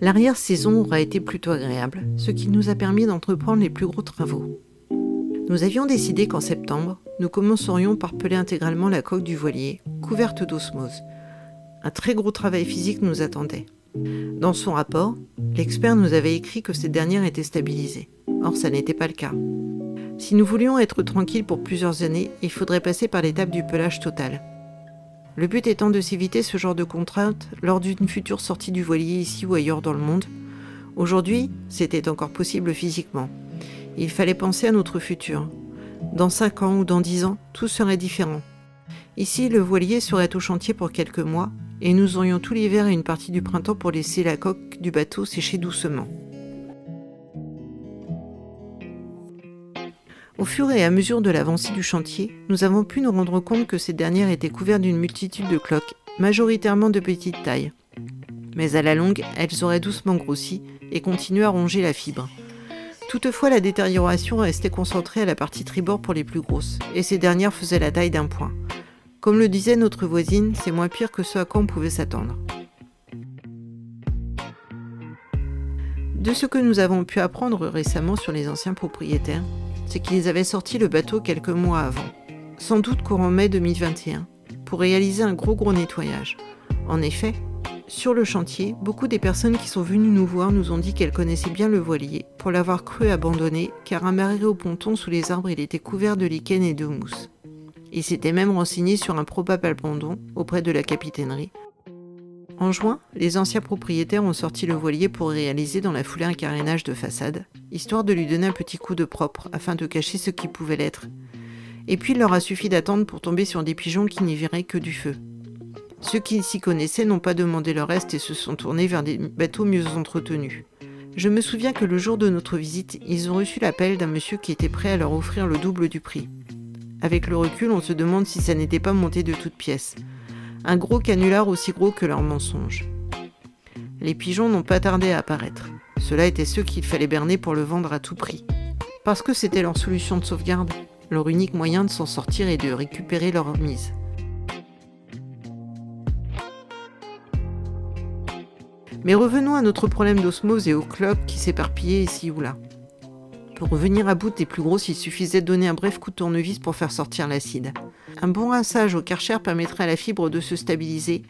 L'arrière-saison aura été plutôt agréable, ce qui nous a permis d'entreprendre les plus gros travaux. Nous avions décidé qu'en septembre, nous commencerions par peler intégralement la coque du voilier, couverte d'osmose. Un très gros travail physique nous attendait. Dans son rapport, l'expert nous avait écrit que cette dernière était stabilisée. Or, ça n'était pas le cas. Si nous voulions être tranquilles pour plusieurs années, il faudrait passer par l'étape du pelage total. Le but étant de s'éviter ce genre de contraintes lors d'une future sortie du voilier ici ou ailleurs dans le monde. Aujourd'hui, c'était encore possible physiquement. Il fallait penser à notre futur. Dans 5 ans ou dans 10 ans, tout serait différent. Ici, le voilier serait au chantier pour quelques mois et nous aurions tout l'hiver et une partie du printemps pour laisser la coque du bateau sécher doucement. Au fur et à mesure de l'avancée du chantier, nous avons pu nous rendre compte que ces dernières étaient couvertes d'une multitude de cloques, majoritairement de petite taille. Mais à la longue, elles auraient doucement grossi et continué à ronger la fibre. Toutefois, la détérioration restait concentrée à la partie tribord pour les plus grosses, et ces dernières faisaient la taille d'un point. Comme le disait notre voisine, c'est moins pire que ce à quoi on pouvait s'attendre. De ce que nous avons pu apprendre récemment sur les anciens propriétaires, c'est qu'ils avaient sorti le bateau quelques mois avant, sans doute courant mai 2021, pour réaliser un gros gros nettoyage. En effet, sur le chantier, beaucoup des personnes qui sont venues nous voir nous ont dit qu'elles connaissaient bien le voilier, pour l'avoir cru abandonné, car amarré au ponton sous les arbres, il était couvert de lichen et de mousse. Ils s'étaient même renseignés sur un probable abandon auprès de la capitainerie. En juin, les anciens propriétaires ont sorti le voilier pour réaliser dans la foulée un carénage de façade, histoire de lui donner un petit coup de propre afin de cacher ce qui pouvait l'être. Et puis il leur a suffi d'attendre pour tomber sur des pigeons qui n'y verraient que du feu. Ceux qui s'y connaissaient n'ont pas demandé le reste et se sont tournés vers des bateaux mieux entretenus. Je me souviens que le jour de notre visite, ils ont reçu l'appel d'un monsieur qui était prêt à leur offrir le double du prix. Avec le recul, on se demande si ça n'était pas monté de toutes pièces. Un gros canular aussi gros que leur mensonge. Les pigeons n'ont pas tardé à apparaître. Cela était ceux qu'il fallait berner pour le vendre à tout prix. Parce que c'était leur solution de sauvegarde, leur unique moyen de s'en sortir et de récupérer leur mise. Mais revenons à notre problème d'osmose et aux cloques qui s'éparpillaient ici ou là. Pour revenir à bout des plus grosses, il suffisait de donner un bref coup de tournevis pour faire sortir l'acide. Un bon rinçage au karcher permettrait à la fibre de se stabiliser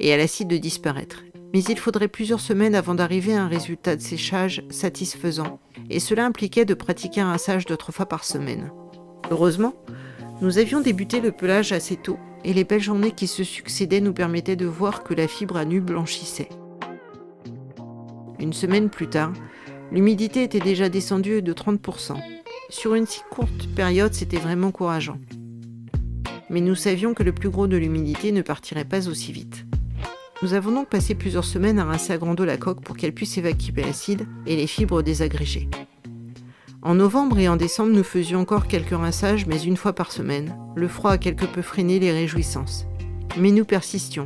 et à l'acide de disparaître mais il faudrait plusieurs semaines avant d'arriver à un résultat de séchage satisfaisant, et cela impliquait de pratiquer un rinçage de trois fois par semaine. Heureusement, nous avions débuté le pelage assez tôt, et les belles journées qui se succédaient nous permettaient de voir que la fibre à nu blanchissait. Une semaine plus tard, l'humidité était déjà descendue de 30%. Sur une si courte période, c'était vraiment encourageant. Mais nous savions que le plus gros de l'humidité ne partirait pas aussi vite. Nous avons donc passé plusieurs semaines à rincer à grande la coque pour qu'elle puisse évacuer l'acide et les fibres désagrégées. En novembre et en décembre, nous faisions encore quelques rinçages, mais une fois par semaine. Le froid a quelque peu freiné les réjouissances. Mais nous persistions.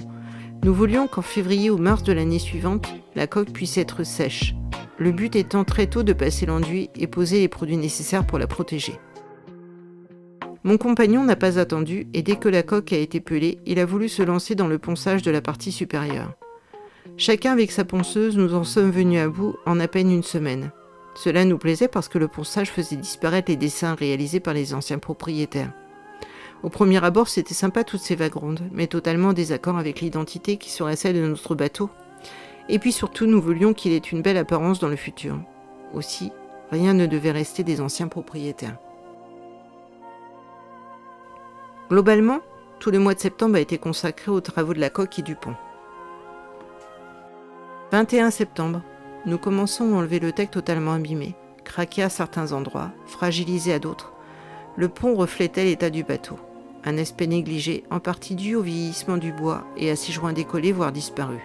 Nous voulions qu'en février ou mars de l'année suivante, la coque puisse être sèche. Le but étant très tôt de passer l'enduit et poser les produits nécessaires pour la protéger. Mon compagnon n'a pas attendu et dès que la coque a été pelée, il a voulu se lancer dans le ponçage de la partie supérieure. Chacun avec sa ponceuse, nous en sommes venus à bout en à peine une semaine. Cela nous plaisait parce que le ponçage faisait disparaître les dessins réalisés par les anciens propriétaires. Au premier abord, c'était sympa toutes ces vagues rondes, mais totalement en désaccord avec l'identité qui serait celle de notre bateau. Et puis surtout, nous voulions qu'il ait une belle apparence dans le futur. Aussi, rien ne devait rester des anciens propriétaires. Globalement, tout le mois de septembre a été consacré aux travaux de la coque et du pont. 21 septembre, nous commençons à enlever le tech totalement abîmé, craqué à certains endroits, fragilisé à d'autres. Le pont reflétait l'état du bateau, un aspect négligé, en partie dû au vieillissement du bois et à ses joints décollés voire disparus.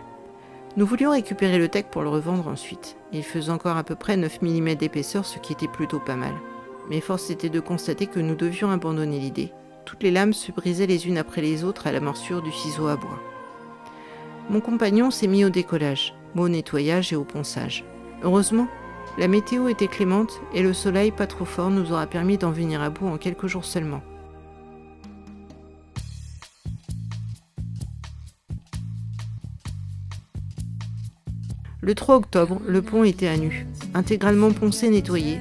Nous voulions récupérer le tech pour le revendre ensuite. Il faisait encore à peu près 9 mm d'épaisseur, ce qui était plutôt pas mal. Mais force était de constater que nous devions abandonner l'idée, toutes les lames se brisaient les unes après les autres à la morsure du ciseau à bois. Mon compagnon s'est mis au décollage, au nettoyage et au ponçage. Heureusement, la météo était clémente et le soleil pas trop fort nous aura permis d'en venir à bout en quelques jours seulement. Le 3 octobre, le pont était à nu, intégralement poncé et nettoyé.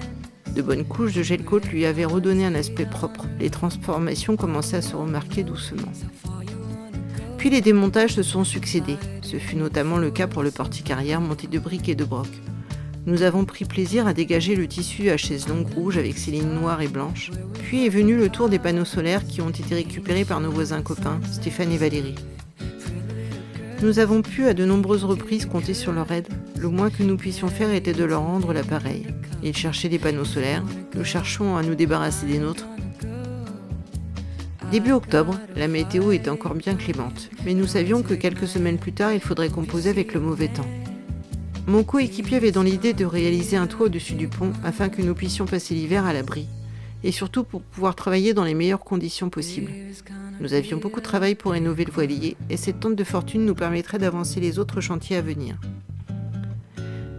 De bonnes couches de gel coat lui avaient redonné un aspect propre. Les transformations commençaient à se remarquer doucement. Puis les démontages se sont succédés. Ce fut notamment le cas pour le portique arrière monté de briques et de brocs. Nous avons pris plaisir à dégager le tissu à chaise longue rouge avec ses lignes noires et blanches. Puis est venu le tour des panneaux solaires qui ont été récupérés par nos voisins copains, Stéphane et Valérie. Nous avons pu à de nombreuses reprises compter sur leur aide. Le moins que nous puissions faire était de leur rendre l'appareil. Ils cherchaient des panneaux solaires, nous cherchons à nous débarrasser des nôtres. Début octobre, la météo était encore bien clémente, mais nous savions que quelques semaines plus tard, il faudrait composer avec le mauvais temps. Mon coéquipier avait dans l'idée de réaliser un toit au-dessus du pont afin que nous puissions passer l'hiver à l'abri, et surtout pour pouvoir travailler dans les meilleures conditions possibles. Nous avions beaucoup de travail pour rénover le voilier, et cette tente de fortune nous permettrait d'avancer les autres chantiers à venir.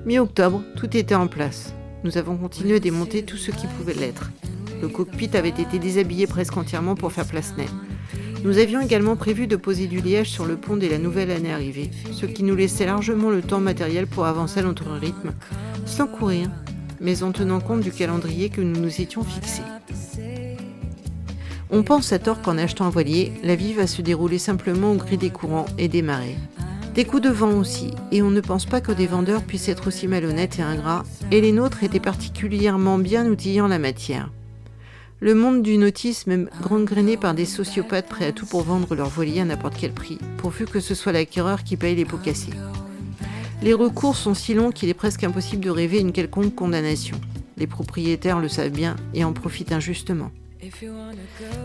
Mi-octobre, tout était en place. Nous avons continué à démonter tout ce qui pouvait l'être. Le cockpit avait été déshabillé presque entièrement pour faire place nette. Nous avions également prévu de poser du liège sur le pont dès la nouvelle année arrivée, ce qui nous laissait largement le temps matériel pour avancer à notre rythme, sans courir, mais en tenant compte du calendrier que nous nous étions fixés. On pense à tort qu'en achetant un voilier, la vie va se dérouler simplement au gré des courants et des marées. Des coups de vent aussi, et on ne pense pas que des vendeurs puissent être aussi malhonnêtes et ingrats, et les nôtres étaient particulièrement bien outillés en la matière. Le monde du nautisme est gangréné par des sociopathes prêts à tout pour vendre leur voilier à n'importe quel prix, pourvu que ce soit l'acquéreur qui paye les pots cassés. Les recours sont si longs qu'il est presque impossible de rêver une quelconque condamnation. Les propriétaires le savent bien et en profitent injustement.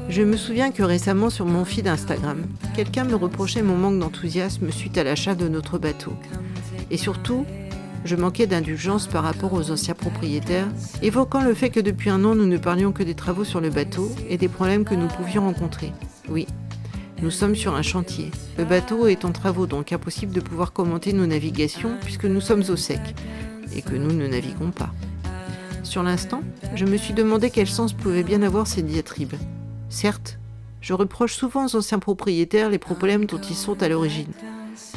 Je me souviens que récemment sur mon feed Instagram, quelqu'un me reprochait mon manque d'enthousiasme suite à l'achat de notre bateau. Et surtout, je manquais d'indulgence par rapport aux anciens propriétaires, évoquant le fait que depuis un an nous ne parlions que des travaux sur le bateau et des problèmes que nous pouvions rencontrer. Oui, nous sommes sur un chantier. Le bateau est en travaux, donc impossible de pouvoir commenter nos navigations puisque nous sommes au sec et que nous ne naviguons pas. Sur l'instant, je me suis demandé quel sens pouvaient bien avoir ces diatribes. Certes, je reproche souvent aux anciens propriétaires les problèmes dont ils sont à l'origine.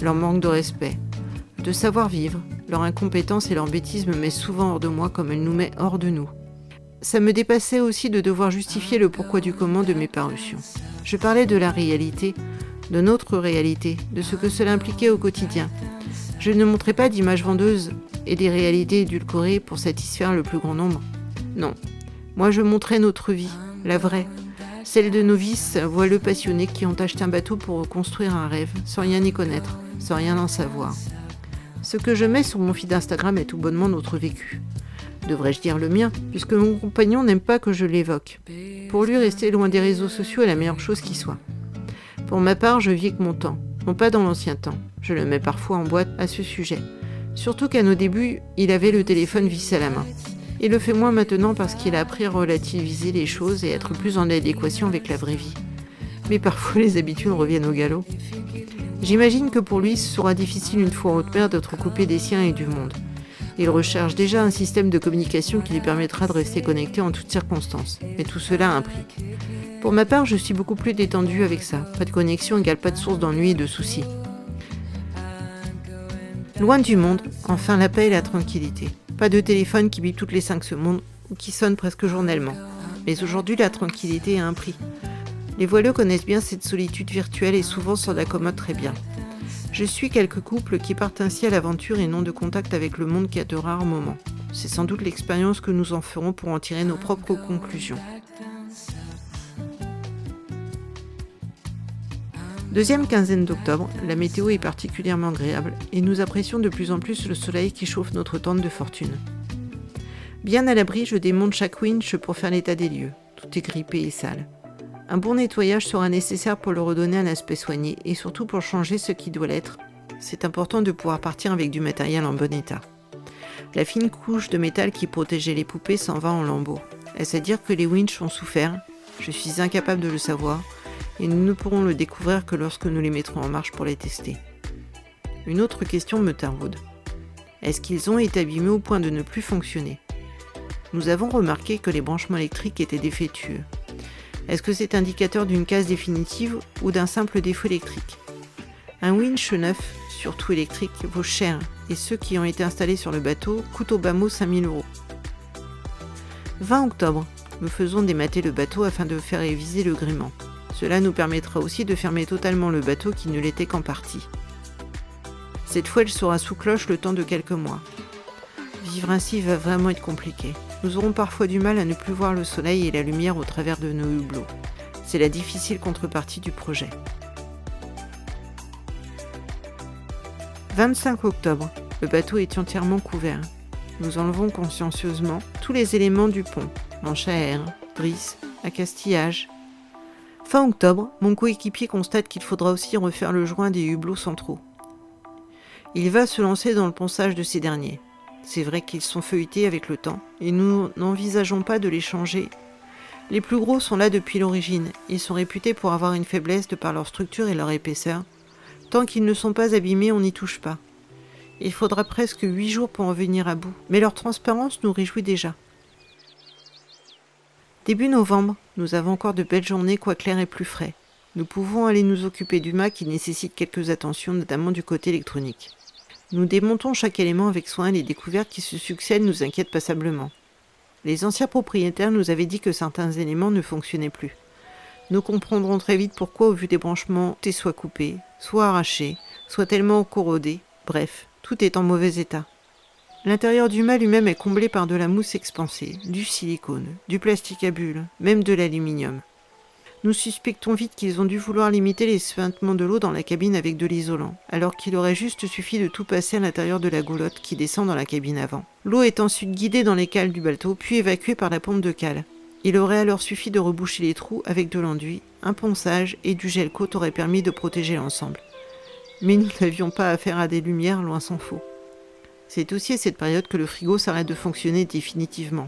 Leur manque de respect, de savoir-vivre, leur incompétence et leur bêtise me mettent souvent hors de moi comme elle nous met hors de nous. Ça me dépassait aussi de devoir justifier le pourquoi du comment de mes parutions. Je parlais de la réalité, de notre réalité, de ce que cela impliquait au quotidien. Je ne montrais pas d'images vendeuses et des réalités édulcorées pour satisfaire le plus grand nombre. Non, moi je montrais notre vie, la vraie, celle de novices voileux passionnés qui ont acheté un bateau pour construire un rêve, sans rien y connaître, sans rien en savoir. Ce que je mets sur mon feed Instagram est tout bonnement notre vécu. Devrais-je dire le mien, puisque mon compagnon n'aime pas que je l'évoque. Pour lui, rester loin des réseaux sociaux est la meilleure chose qui soit. Pour ma part, je vis que mon temps, non pas dans l'ancien temps. Je le mets parfois en boîte à ce sujet. Surtout qu'à nos débuts, il avait le téléphone vissé à la main. Il le fait moins maintenant parce qu'il a appris à relativiser les choses et être plus en adéquation avec la vraie vie. Mais parfois les habitudes reviennent au galop. J'imagine que pour lui, ce sera difficile une fois en haute mer d'être coupé des siens et du monde. Il recherche déjà un système de communication qui lui permettra de rester connecté en toutes circonstances. Mais tout cela a un prix. Pour ma part, je suis beaucoup plus détendu avec ça. Pas de connexion égale pas de source d'ennui et de soucis. Loin du monde, enfin la paix et la tranquillité. Pas de téléphone qui bip toutes les 5 secondes ou qui sonne presque journellement. Mais aujourd'hui, la tranquillité a un prix. Les voileux connaissent bien cette solitude virtuelle et souvent s'en accommodent très bien. Je suis quelques couples qui partent ainsi à l'aventure et n'ont de contact avec le monde qu'à de rares moments. C'est sans doute l'expérience que nous en ferons pour en tirer nos propres conclusions. Deuxième quinzaine d'octobre, la météo est particulièrement agréable et nous apprécions de plus en plus le soleil qui chauffe notre tente de fortune. Bien à l'abri, je démonte chaque winch pour faire l'état des lieux. Tout est grippé et sale. Un bon nettoyage sera nécessaire pour le redonner un aspect soigné et surtout pour changer ce qui doit l'être. C'est important de pouvoir partir avec du matériel en bon état. La fine couche de métal qui protégeait les poupées s'en va en lambeaux. Est-ce à dire que les winches ont souffert? Je suis incapable de le savoir et nous ne pourrons le découvrir que lorsque nous les mettrons en marche pour les tester. Une autre question me taraude. Est-ce qu'ils ont été abîmés au point de ne plus fonctionner? Nous avons remarqué que les branchements électriques étaient défectueux. Est-ce que c'est indicateur d'une casse définitive ou d'un simple défaut électrique? Un winch neuf surtout électrique, vaut cher et ceux qui ont été installés sur le bateau coûtent au bas mot 5000 euros. 20 octobre, nous faisons démater le bateau afin de faire réviser le gréement. Cela nous permettra aussi de fermer totalement le bateau qui ne l'était qu'en partie. Cette fois, elle sera sous cloche le temps de quelques mois. Vivre ainsi va vraiment être compliqué. Nous aurons parfois du mal à ne plus voir le soleil et la lumière au travers de nos hublots. C'est la difficile contrepartie du projet. 25 octobre. Le bateau est entièrement couvert. Nous enlevons consciencieusement tous les éléments du pont, manche à air, drisse, accastillage. Fin octobre, mon coéquipier constate qu'il faudra aussi refaire le joint des hublots centraux. Il va se lancer dans le ponçage de ces derniers. C'est vrai qu'ils sont feuilletés avec le temps et nous n'envisageons pas de les changer. Les plus gros sont là depuis l'origine. Ils sont réputés pour avoir une faiblesse de par leur structure et leur épaisseur. Tant qu'ils ne sont pas abîmés, on n'y touche pas. Il faudra presque huit jours pour en venir à bout, mais leur transparence nous réjouit déjà. Début novembre, nous avons encore de belles journées, quoi clair et plus frais. Nous pouvons aller nous occuper du mât qui nécessite quelques attentions, notamment du côté électronique. Nous démontons chaque élément avec soin et les découvertes qui se succèdent nous inquiètent passablement. Les anciens propriétaires nous avaient dit que certains éléments ne fonctionnaient plus. Nous comprendrons très vite pourquoi au vu des branchements, tout soit coupé, soit arraché, soit tellement corrodé, bref, tout est en mauvais état. L'intérieur du mât lui-même est comblé par de la mousse expansée, du silicone, du plastique à bulles, même de l'aluminium. Nous suspectons vite qu'ils ont dû vouloir limiter les suintements de l'eau dans la cabine avec de l'isolant, alors qu'il aurait juste suffi de tout passer à l'intérieur de la goulotte qui descend dans la cabine avant. L'eau est ensuite guidée dans les cales du bateau, puis évacuée par la pompe de cale. Il aurait alors suffi de reboucher les trous avec de l'enduit, un ponçage et du gel côte auraient permis de protéger l'ensemble. Mais nous n'avions pas affaire à des lumières, loin s'en faut. C'est aussi à cette période que le frigo s'arrête de fonctionner définitivement.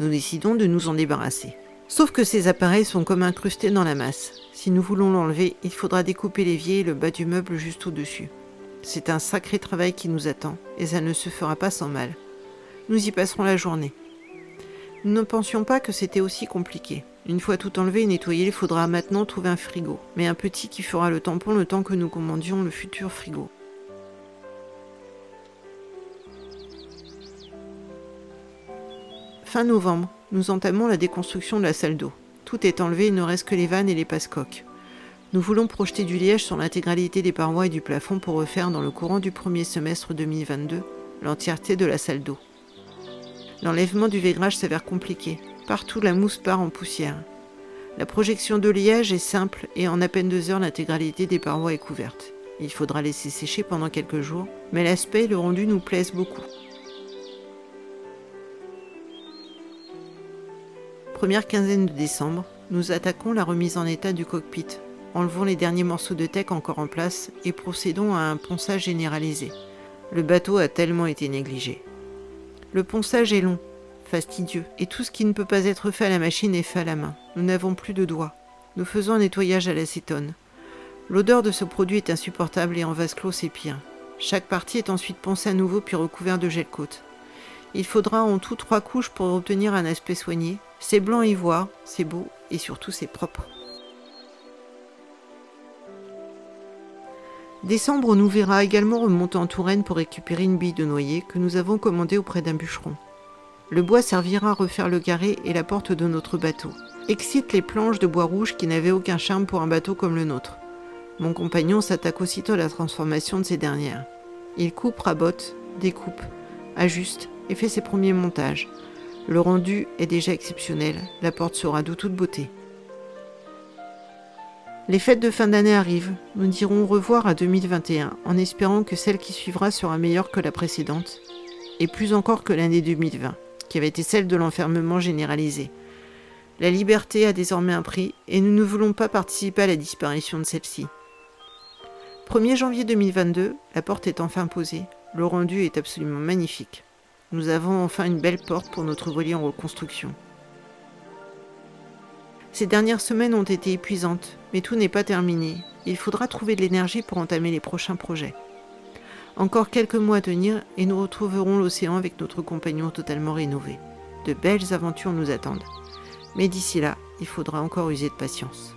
Nous décidons de nous en débarrasser. Sauf que ces appareils sont comme incrustés dans la masse. Si nous voulons l'enlever, il faudra découper l'évier et le bas du meuble juste au-dessus. C'est un sacré travail qui nous attend, et ça ne se fera pas sans mal. Nous y passerons la journée. Nous ne pensions pas que c'était aussi compliqué. Une fois tout enlevé et nettoyé, il faudra maintenant trouver un frigo, mais un petit qui fera le tampon le temps que nous commandions le futur frigo. Fin novembre, nous entamons la déconstruction de la salle d'eau. Tout est enlevé, il ne reste que les vannes et les passe-coques. Nous voulons projeter du liège sur l'intégralité des parois et du plafond pour refaire dans le courant du premier semestre 2022 l'entièreté de la salle d'eau. L'enlèvement du vaigrage s'avère compliqué. Partout la mousse part en poussière. La projection de liège est simple et en à peine deux heures l'intégralité des parois est couverte. Il faudra laisser sécher pendant quelques jours, mais l'aspect et le rendu nous plaisent beaucoup. Première quinzaine de décembre, nous attaquons la remise en état du cockpit, enlevons les derniers morceaux de tech encore en place et procédons à un ponçage généralisé. Le bateau a tellement été négligé. Le ponçage est long, fastidieux, et tout ce qui ne peut pas être fait à la machine est fait à la main. Nous n'avons plus de doigts. Nous faisons un nettoyage à l'acétone. L'odeur de ce produit est insupportable et en vase clos c'est pire. Chaque partie est ensuite poncée à nouveau puis recouverte de gel côte. Il faudra en tout trois couches pour obtenir un aspect soigné, c'est blanc ivoire, c'est beau et surtout c'est propre. Décembre nous verra également remonter en Touraine pour récupérer une bille de noyer que nous avons commandée auprès d'un bûcheron. Le bois servira à refaire le carré et la porte de notre bateau. Excite les planches de bois rouge qui n'avaient aucun charme pour un bateau comme le nôtre. Mon compagnon s'attaque aussitôt à la transformation de ces dernières. Il coupe, rabote, découpe, ajuste et fait ses premiers montages. Le rendu est déjà exceptionnel, la porte sera de toute beauté. Les fêtes de fin d'année arrivent, nous dirons au revoir à 2021 en espérant que celle qui suivra sera meilleure que la précédente, et plus encore que l'année 2020, qui avait été celle de l'enfermement généralisé. La liberté a désormais un prix et nous ne voulons pas participer à la disparition de celle-ci. 1er janvier 2022, la porte est enfin posée. Le rendu est absolument magnifique. Nous avons enfin une belle porte pour notre voilier en reconstruction. Ces dernières semaines ont été épuisantes, mais tout n'est pas terminé. Il faudra trouver de l'énergie pour entamer les prochains projets. Encore quelques mois à tenir et nous retrouverons l'océan avec notre compagnon totalement rénové. De belles aventures nous attendent. Mais d'ici là, il faudra encore user de patience.